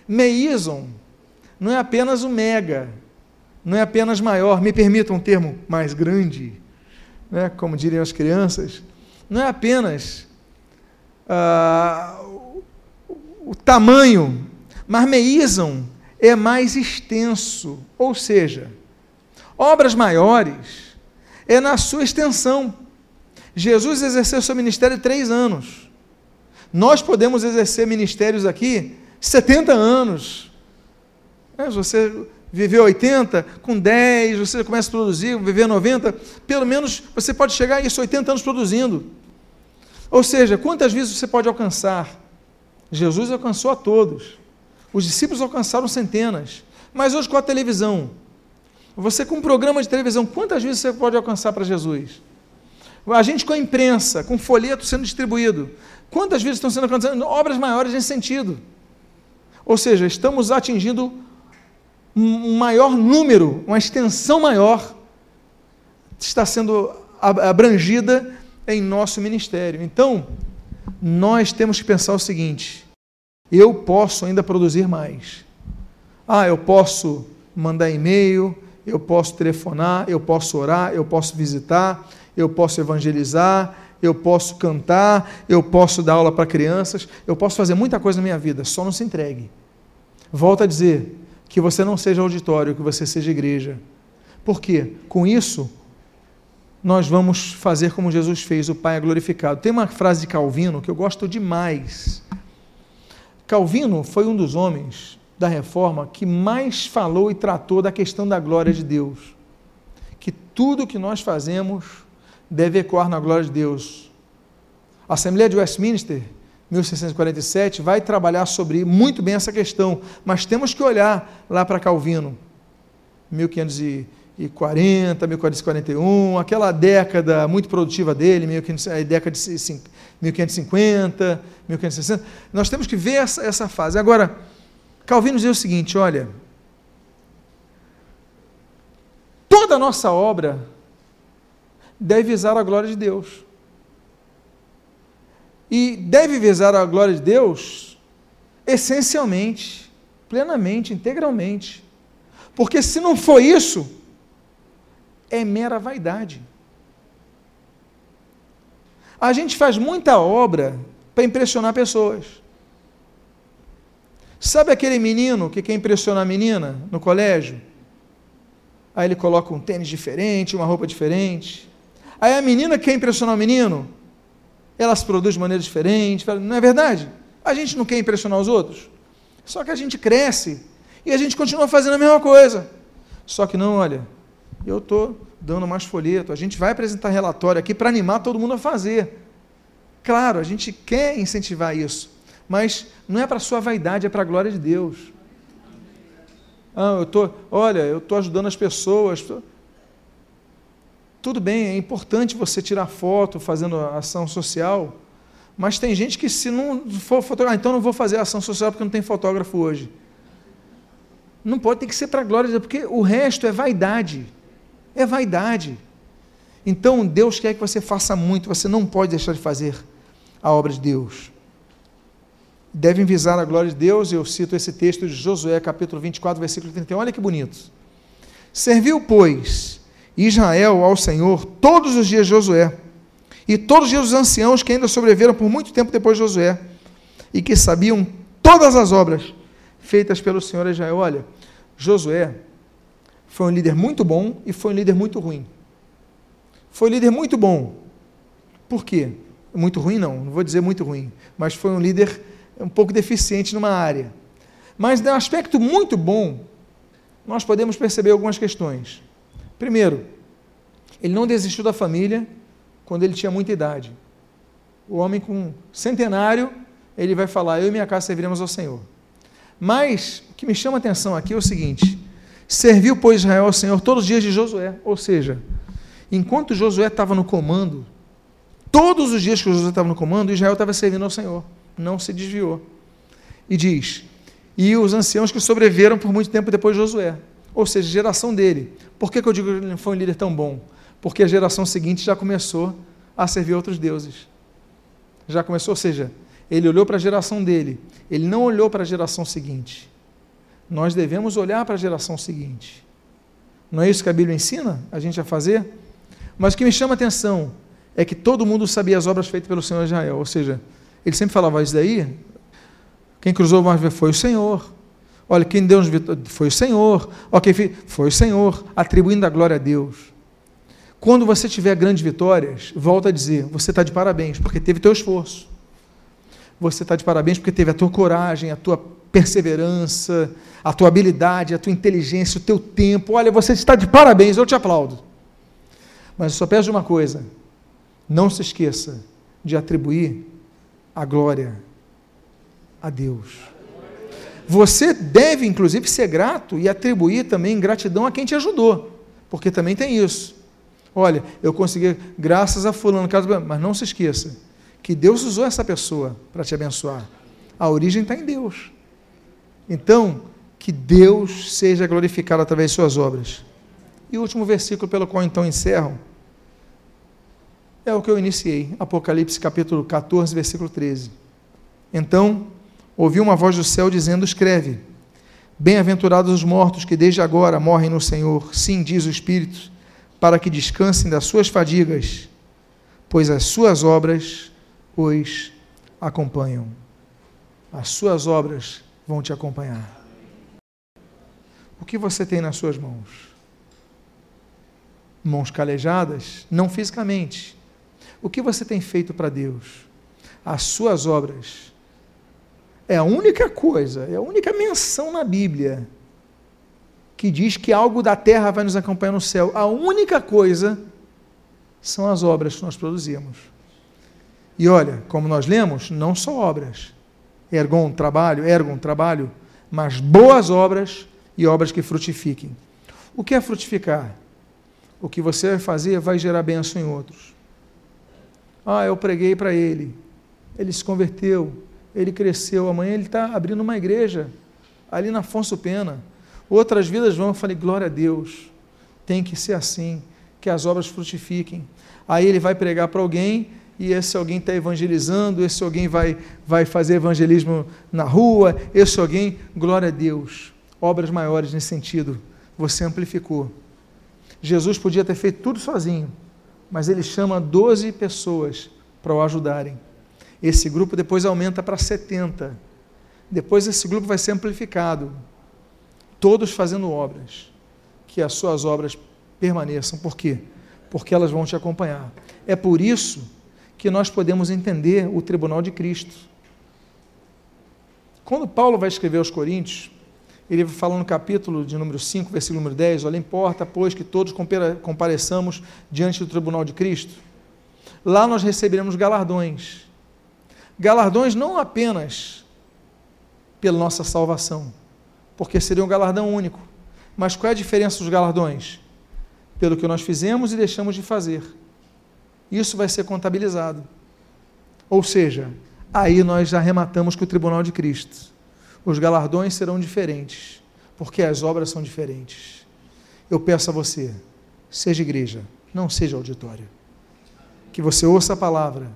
Meison não é apenas o mega, não é apenas maior, me permita um termo mais grande, né, como diriam as crianças, não é apenas ah, o, tamanho, mas meison é mais extenso, ou seja, obras maiores é na sua extensão. Jesus exerceu seu ministério três anos. Nós podemos exercer ministérios aqui 70 anos. É, você viveu 80, com 10, você começa a produzir, viver 90, pelo menos você pode chegar a isso, 80 anos produzindo. Ou seja, quantas vezes você pode alcançar? Jesus alcançou a todos. Os discípulos alcançaram centenas. Mas hoje com a televisão, você com um programa de televisão, quantas vezes você pode alcançar para Jesus? A gente com a imprensa, com folheto sendo distribuído, quantas vezes estão sendo alcançadas obras maiores nesse sentido? Ou seja, estamos atingindo um maior número, uma extensão maior está sendo abrangida em nosso ministério. Então, nós temos que pensar o seguinte: eu posso ainda produzir mais. Ah, eu posso mandar e-mail, eu posso telefonar, eu posso orar, eu posso visitar, eu posso evangelizar, eu posso cantar, eu posso dar aula para crianças, eu posso fazer muita coisa na minha vida, só não se entregue. Volto a dizer que você não seja auditório, que você seja igreja. Por quê? Com isso, nós vamos fazer como Jesus fez, o Pai é glorificado. Tem uma frase de Calvino que eu gosto demais. Calvino foi um dos homens da reforma que mais falou e tratou da questão da glória de Deus. Que tudo que nós fazemos deve ecoar na glória de Deus. A Assembleia de Westminster, 1647, vai trabalhar sobre muito bem essa questão, mas temos que olhar lá para Calvino, 1500 e 40, 1441, aquela década muito produtiva dele, a década de 1550, 1560. Nós temos que ver essa, essa fase. Agora, Calvino diz o seguinte: olha, toda a nossa obra deve visar a glória de Deus. E deve visar a glória de Deus essencialmente, plenamente, integralmente. Porque se não for isso, é mera vaidade. A gente faz muita obra para impressionar pessoas. Sabe aquele menino que quer impressionar a menina no colégio? Aí ele coloca um tênis diferente, uma roupa diferente. Aí a menina quer impressionar o menino, ela se produz de maneira diferente. Não é verdade? A gente não quer impressionar os outros. Só que a gente cresce e a gente continua fazendo a mesma coisa. Só que não, olha, eu estou dando mais folheto. A gente vai apresentar relatório aqui para animar todo mundo a fazer. Claro, a gente quer incentivar isso, mas não é para sua vaidade, é para a glória de Deus. Ah, eu tô, olha, eu estou ajudando as pessoas. Tudo bem, é importante você tirar foto fazendo ação social, mas tem gente que se não for fotografar, ah, então não vou fazer ação social porque não tem fotógrafo hoje. Não pode, tem que ser para a glória porque o resto é vaidade é vaidade. Então Deus quer que você faça muito, você não pode deixar de fazer a obra de Deus. Devem visar a glória de Deus, eu cito esse texto de Josué, capítulo 24, versículo 31. Olha que bonito. Serviu, pois, Israel ao Senhor todos os dias de Josué, e todos os dias os anciãos que ainda sobreviveram por muito tempo depois de Josué, e que sabiam todas as obras feitas pelo Senhor Israel. Olha, Josué foi um líder muito bom e foi um líder muito ruim. Foi um líder muito bom. Por quê? Muito ruim, não, não vou dizer muito ruim, mas foi um líder um pouco deficiente numa área. Mas, no aspecto muito bom, nós podemos perceber algumas questões. Primeiro, ele não desistiu da família quando ele tinha muita idade. O homem com centenário, ele vai falar: Eu e minha casa serviremos ao Senhor. Mas o que me chama a atenção aqui é o seguinte: Serviu, pois, Israel ao Senhor todos os dias de Josué. Ou seja, enquanto Josué estava no comando, todos os dias que Josué estava no comando, Israel estava servindo ao Senhor. Não se desviou. E diz: E os anciãos que sobreviveram por muito tempo depois de Josué. Ou seja, geração dele. Por que, que eu digo que ele foi um líder tão bom? Porque a geração seguinte já começou a servir outros deuses. Já começou, ou seja, ele olhou para a geração dele, ele não olhou para a geração seguinte nós devemos olhar para a geração seguinte. Não é isso que a Bíblia ensina a gente a fazer? Mas o que me chama a atenção é que todo mundo sabia as obras feitas pelo Senhor Israel, ou seja, ele sempre falava isso daí. Quem cruzou o mar foi o Senhor. Olha, quem deu foi o Senhor. Ok, foi o Senhor, atribuindo a glória a Deus. Quando você tiver grandes vitórias, volta a dizer: você está de parabéns, porque teve teu esforço. Você está de parabéns porque teve a tua coragem, a tua perseverança, a tua habilidade, a tua inteligência, o teu tempo. Olha, você está de parabéns, eu te aplaudo. Mas eu só peço uma coisa: não se esqueça de atribuir a glória a Deus. Você deve, inclusive, ser grato e atribuir também gratidão a quem te ajudou, porque também tem isso. Olha, eu consegui, graças a Fulano, mas não se esqueça que Deus usou essa pessoa para te abençoar. A origem está em Deus. Então, que Deus seja glorificado através de suas obras. E o último versículo pelo qual então encerro é o que eu iniciei, Apocalipse capítulo 14, versículo 13. Então, ouvi uma voz do céu dizendo: Escreve, bem-aventurados os mortos que desde agora morrem no Senhor, sim, diz o Espírito, para que descansem das suas fadigas, pois as suas obras os acompanham. As suas obras vão te acompanhar. O que você tem nas suas mãos? Mãos calejadas? Não fisicamente. O que você tem feito para Deus? As suas obras. É a única coisa, é a única menção na Bíblia que diz que algo da terra vai nos acompanhar no céu. A única coisa são as obras que nós produzimos. E olha, como nós lemos, não só obras. Ergon, trabalho, ergon, trabalho, mas boas obras e obras que frutifiquem. O que é frutificar? O que você vai fazer vai gerar bênção em outros. Ah, eu preguei para ele, ele se converteu, ele cresceu, amanhã ele está abrindo uma igreja ali na Afonso Pena. Outras vidas vão, eu falei, glória a Deus, tem que ser assim, que as obras frutifiquem. Aí ele vai pregar para alguém e esse alguém está evangelizando, esse alguém vai, vai fazer evangelismo na rua, esse alguém, glória a Deus obras maiores nesse sentido. Você amplificou. Jesus podia ter feito tudo sozinho, mas ele chama 12 pessoas para o ajudarem. Esse grupo depois aumenta para 70. Depois esse grupo vai ser amplificado. Todos fazendo obras. Que as suas obras permaneçam. Por quê? Porque elas vão te acompanhar. É por isso que nós podemos entender o tribunal de Cristo. Quando Paulo vai escrever aos Coríntios, ele fala no capítulo de número 5, versículo número 10, olha, importa, pois, que todos compareçamos diante do tribunal de Cristo. Lá nós receberemos galardões. Galardões não apenas pela nossa salvação, porque seria um galardão único. Mas qual é a diferença dos galardões? Pelo que nós fizemos e deixamos de fazer. Isso vai ser contabilizado. Ou seja, aí nós arrematamos com o tribunal de Cristo os galardões serão diferentes, porque as obras são diferentes. Eu peço a você, seja igreja, não seja auditório. Que você ouça a palavra,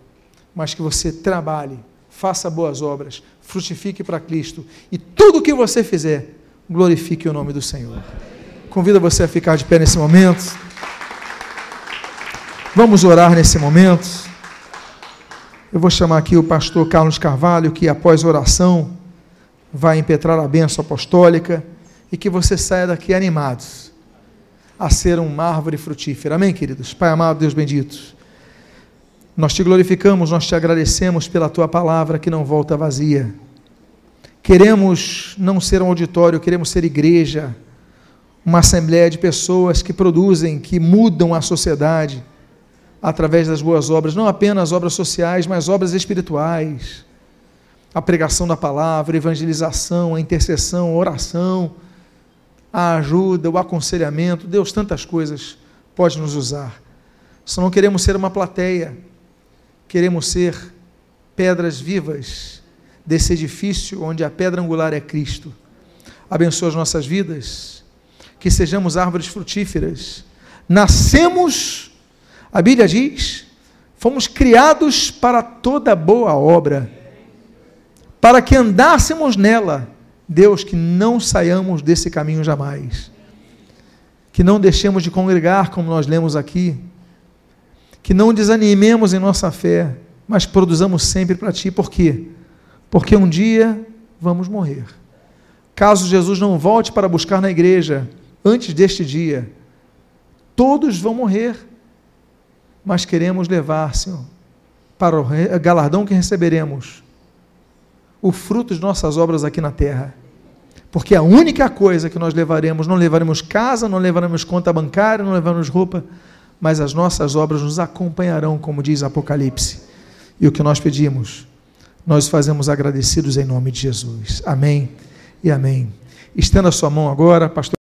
mas que você trabalhe, faça boas obras, frutifique para Cristo e tudo que você fizer, glorifique o nome do Senhor. Convido você a ficar de pé nesse momento. Vamos orar nesse momento. Eu vou chamar aqui o pastor Carlos Carvalho, que após oração vai impetrar a bênção apostólica e que você saia daqui animados a ser uma árvore frutífera. Amém, queridos? Pai amado, Deus bendito. Nós te glorificamos, nós te agradecemos pela tua palavra que não volta vazia. Queremos não ser um auditório, queremos ser igreja, uma assembleia de pessoas que produzem, que mudam a sociedade através das boas obras, não apenas obras sociais, mas obras espirituais a pregação da palavra, a evangelização, a intercessão, a oração, a ajuda, o aconselhamento, Deus, tantas coisas pode nos usar. Só não queremos ser uma plateia, queremos ser pedras vivas desse edifício onde a pedra angular é Cristo. Abençoa as nossas vidas, que sejamos árvores frutíferas. Nascemos, a Bíblia diz, fomos criados para toda boa obra para que andássemos nela. Deus, que não saiamos desse caminho jamais. Que não deixemos de congregar, como nós lemos aqui. Que não desanimemos em nossa fé, mas produzamos sempre para Ti. Por quê? Porque um dia vamos morrer. Caso Jesus não volte para buscar na igreja antes deste dia, todos vão morrer. Mas queremos levar, Senhor, para o galardão que receberemos o fruto de nossas obras aqui na terra. Porque a única coisa que nós levaremos, não levaremos casa, não levaremos conta bancária, não levaremos roupa, mas as nossas obras nos acompanharão, como diz Apocalipse. E o que nós pedimos, nós fazemos agradecidos em nome de Jesus. Amém e amém. Estenda a sua mão agora, pastor.